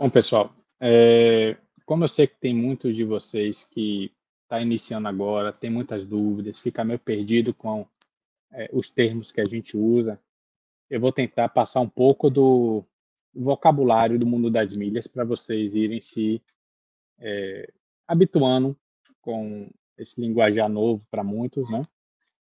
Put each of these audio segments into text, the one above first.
Bom, pessoal, é, como eu sei que tem muitos de vocês que está iniciando agora, tem muitas dúvidas, fica meio perdido com é, os termos que a gente usa, eu vou tentar passar um pouco do vocabulário do mundo das milhas para vocês irem se é, habituando com esse linguajar novo para muitos, né?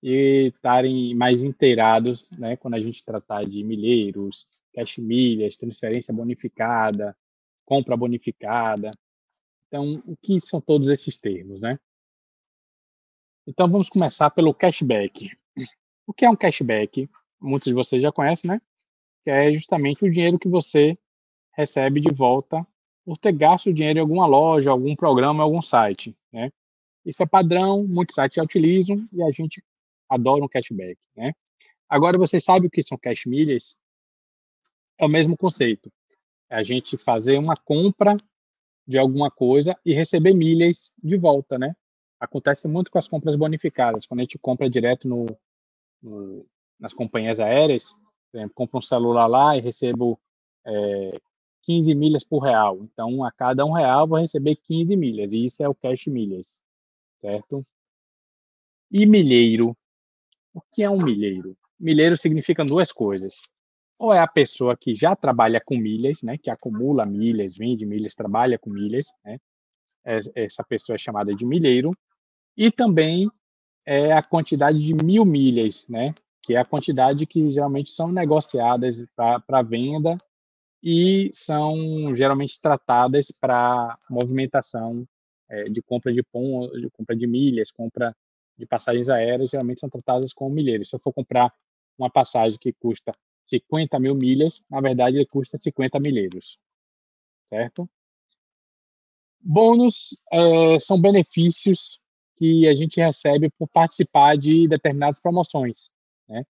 E estarem mais inteirados, né? Quando a gente tratar de milheiros, cash milhas, transferência bonificada, compra bonificada. Então, o que são todos esses termos, né? Então, vamos começar pelo cashback. O que é um cashback? Muitos de vocês já conhecem, né? Que é justamente o dinheiro que você recebe de volta por ter gasto o dinheiro em alguma loja, algum programa, algum site, né? Isso é padrão, muitos sites já utilizam e a gente adora um cashback, né? Agora, você sabe o que são cash milhas? É o mesmo conceito. A gente fazer uma compra de alguma coisa e receber milhas de volta, né? Acontece muito com as compras bonificadas. Quando a gente compra direto no, no nas companhias aéreas, por exemplo, compro um celular lá e recebo é, 15 milhas por real. Então, a cada um real, vou receber 15 milhas. E isso é o cash milhas, certo? E milheiro. O que é um milheiro? Milheiro significa duas coisas. Ou é a pessoa que já trabalha com milhas, né, que acumula milhas, vende milhas, trabalha com milhas, né? É, essa pessoa é chamada de milheiro. E também é a quantidade de mil milhas, né? Que é a quantidade que geralmente são negociadas para venda e são geralmente tratadas para movimentação é, de compra de pontos, de compra de milhas, compra de passagens aéreas, geralmente são tratadas como milheiros. Se eu for comprar uma passagem que custa 50 mil milhas, na verdade ele custa 50 milheiros, certo? Bônus é, são benefícios que a gente recebe por participar de determinadas promoções, né?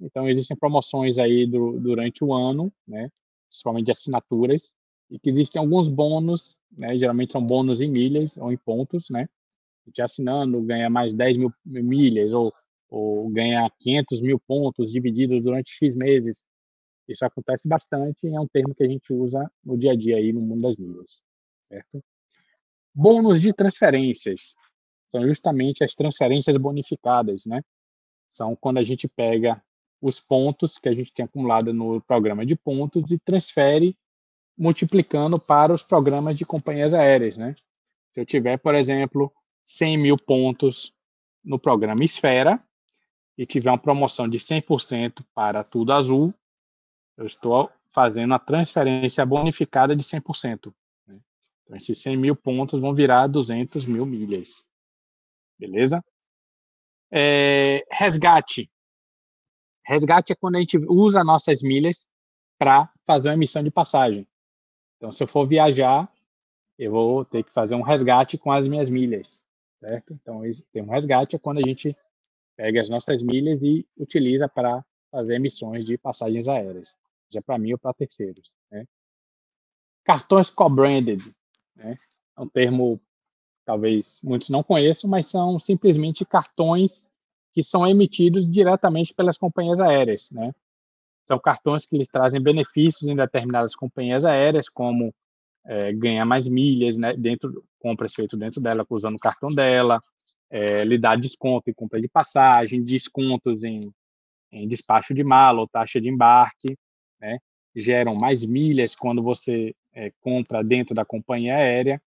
Então existem promoções aí do, durante o ano, né? Principalmente de assinaturas e que existem alguns bônus, né? Geralmente são bônus em milhas ou em pontos, né? A gente assinando ganha mais 10 mil milhas ou ou ganhar 500 mil pontos divididos durante X meses. Isso acontece bastante e é um termo que a gente usa no dia a dia aí no mundo das milhas, certo? Bônus de transferências são justamente as transferências bonificadas, né? São quando a gente pega os pontos que a gente tem acumulado no programa de pontos e transfere multiplicando para os programas de companhias aéreas, né? Se eu tiver, por exemplo, 100 mil pontos no programa Esfera, e tiver uma promoção de 100% para tudo azul, eu estou fazendo a transferência bonificada de 100%. Né? Então, esses 100 mil pontos vão virar 200 mil milhas. Beleza? É, resgate. Resgate é quando a gente usa nossas milhas para fazer uma emissão de passagem. Então, se eu for viajar, eu vou ter que fazer um resgate com as minhas milhas, certo? Então, tem um resgate é quando a gente pega as nossas milhas e utiliza para fazer emissões de passagens aéreas, seja para mim ou para terceiros. Né? Cartões co-branded, né? é um termo talvez muitos não conheçam, mas são simplesmente cartões que são emitidos diretamente pelas companhias aéreas, né? São cartões que lhes trazem benefícios em determinadas companhias aéreas, como é, ganhar mais milhas, né, dentro compras feitas dentro dela, usando o cartão dela, é, lhe dá desconto em compra de passagem, descontos em, em despacho de mala ou taxa de embarque, né? geram mais milhas quando você é, compra dentro da companhia aérea.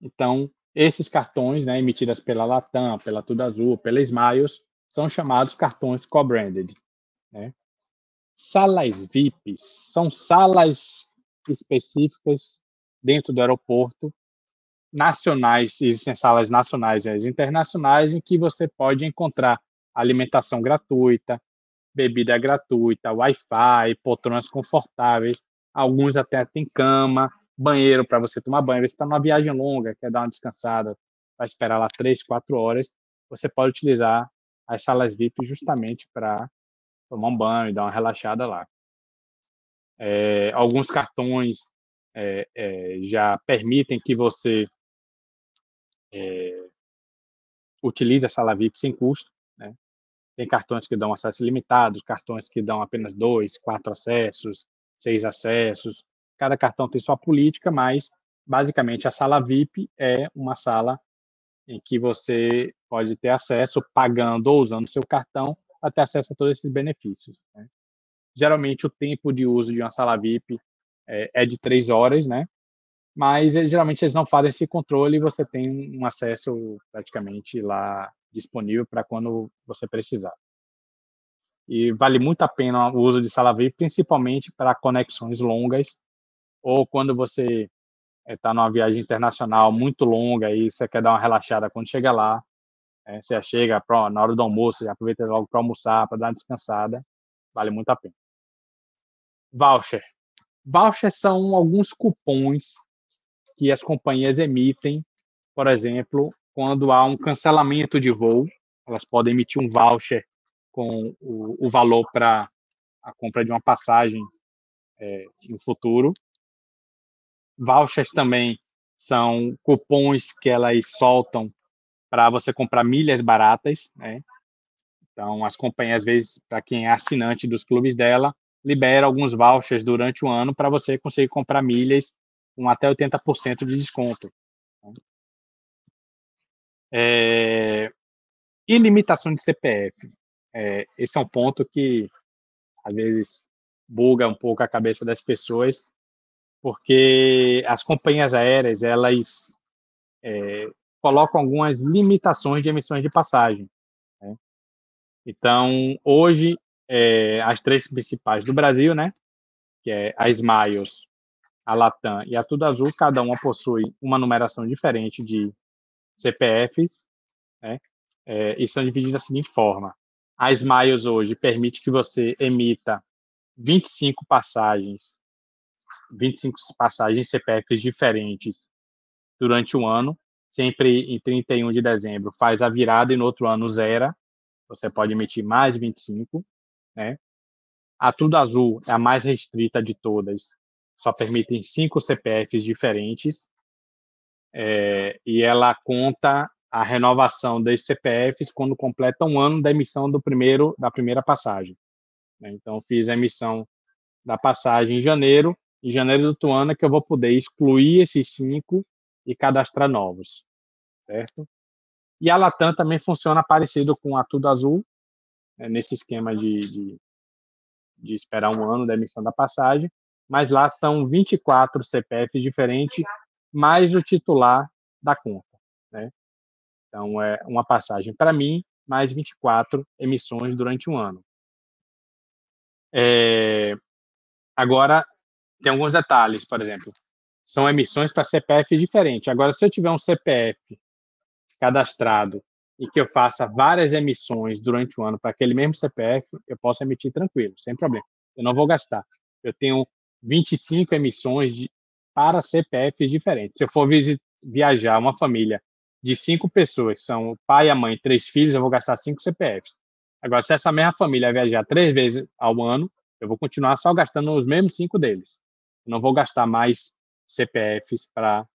Então, esses cartões, né, emitidos pela Latam, pela Tudo Azul, pela Smiles, são chamados cartões co-branded. Né? Salas VIPs são salas específicas dentro do aeroporto nacionais, existem salas nacionais e internacionais em que você pode encontrar alimentação gratuita, bebida gratuita, Wi-Fi, poltronas confortáveis, alguns até têm cama, banheiro para você tomar banho. Você está numa viagem longa, quer dar uma descansada, vai esperar lá três, quatro horas, você pode utilizar as salas VIP justamente para tomar um banho e dar uma relaxada lá. É, alguns cartões é, é, já permitem que você é, a sala VIP sem custo. Né? Tem cartões que dão acesso limitado, cartões que dão apenas dois, quatro acessos, seis acessos, cada cartão tem sua política, mas basicamente a sala VIP é uma sala em que você pode ter acesso pagando ou usando seu cartão ter acesso a todos esses benefícios. Né? Geralmente o tempo de uso de uma sala VIP é, é de três horas, né? Mas geralmente eles não fazem esse controle e você tem um acesso praticamente lá disponível para quando você precisar. E vale muito a pena o uso de sala VIP, principalmente para conexões longas ou quando você está eh, numa viagem internacional muito longa e você quer dar uma relaxada quando chega lá, é, você chega pra, na hora do almoço, já aproveita logo para almoçar, para dar uma descansada, vale muito a pena. Voucher. Voucher são alguns cupons que as companhias emitem, por exemplo, quando há um cancelamento de voo, elas podem emitir um voucher com o, o valor para a compra de uma passagem é, no futuro. Vouchers também são cupons que elas soltam para você comprar milhas baratas, né? Então, as companhias, às vezes, para quem é assinante dos clubes dela, libera alguns vouchers durante o ano para você conseguir comprar milhas com até 80% de desconto. É... E limitação de CPF. É, esse é um ponto que, às vezes, buga um pouco a cabeça das pessoas, porque as companhias aéreas, elas é, colocam algumas limitações de emissões de passagem. Né? Então, hoje, é, as três principais do Brasil, né, que é a Smiles, a Latam e a Tudo Azul, cada uma possui uma numeração diferente de CPFs, né, é, e são divididas da seguinte forma. A Smiles hoje permite que você emita 25 passagens, 25 passagens CPFs diferentes durante o ano, sempre em 31 de dezembro faz a virada e no outro ano zera. Você pode emitir mais 25, né? A Tudo Azul é a mais restrita de todas, só permitem cinco CPFs diferentes é, e ela conta a renovação das CPFs quando completa um ano da emissão do primeiro da primeira passagem. Né? Então fiz a emissão da passagem em janeiro, em janeiro do outro ano é que eu vou poder excluir esses cinco e cadastrar novos, certo? E a Latam também funciona parecido com a Tudo Azul, né, nesse esquema de, de, de, esperar um ano da emissão da passagem, mas lá são 24 CPFs diferentes, mais o titular da conta, né? Então, é uma passagem para mim, mais 24 emissões durante um ano. É, agora, tem alguns detalhes, por exemplo, são emissões para CPF diferentes. Agora, se eu tiver um CPF cadastrado e que eu faça várias emissões durante o ano para aquele mesmo CPF, eu posso emitir tranquilo, sem problema. Eu não vou gastar. Eu tenho 25 emissões de, para CPFs diferentes. Se eu for viajar uma família de cinco pessoas, são o pai, a mãe, três filhos, eu vou gastar cinco CPFs. Agora, se essa mesma família viajar três vezes ao ano, eu vou continuar só gastando os mesmos cinco deles. Não vou gastar mais CPFs para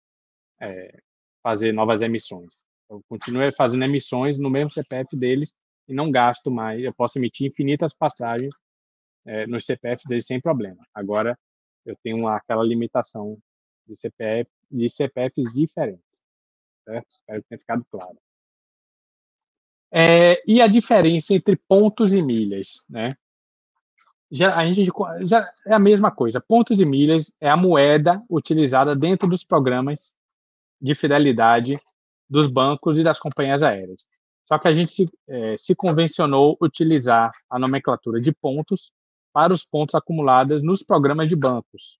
é, fazer novas emissões. Eu continuo fazendo emissões no mesmo CPF deles e não gasto mais. Eu posso emitir infinitas passagens é, nos CPF deles sem problema. Agora, eu tenho aquela limitação de, CPF, de CPFs diferentes. Certo? Espero que tenha ficado claro. É, e a diferença entre pontos e milhas, né? já, a gente já é a mesma coisa. Pontos e milhas é a moeda utilizada dentro dos programas de fidelidade dos bancos e das companhias aéreas. Só que a gente se, é, se convencionou utilizar a nomenclatura de pontos para os pontos acumulados nos programas de bancos.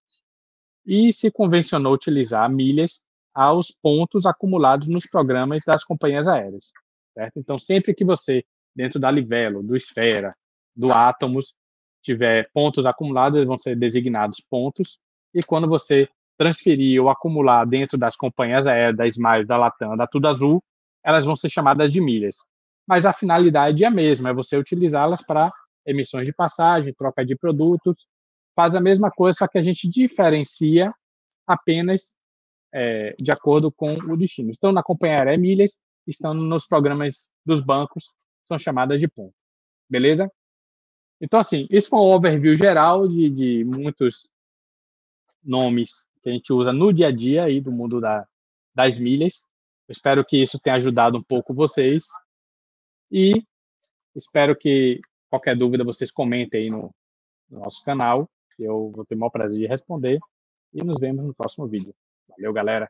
E se convencionou utilizar milhas aos pontos acumulados nos programas das companhias aéreas. Certo? Então, sempre que você, dentro da Livelo, do Esfera, do Atomos, tiver pontos acumulados, eles vão ser designados pontos. E quando você transferir ou acumular dentro das companhias aéreas, da Smile, da Latam, da Tudo Azul, elas vão ser chamadas de milhas. Mas a finalidade é a mesma, é você utilizá-las para emissões de passagem, troca de produtos, faz a mesma coisa, só que a gente diferencia apenas é, de acordo com o destino. Estão na companhia aérea milhas, estão nos programas dos bancos, são chamadas de ponto. Beleza? Então, assim, isso foi um overview geral de, de muitos nomes que a gente usa no dia a dia aí do mundo da, das milhas. Eu espero que isso tenha ajudado um pouco vocês e espero que qualquer dúvida vocês comentem aí no, no nosso canal. Eu vou ter o maior prazer de responder e nos vemos no próximo vídeo. Valeu, galera!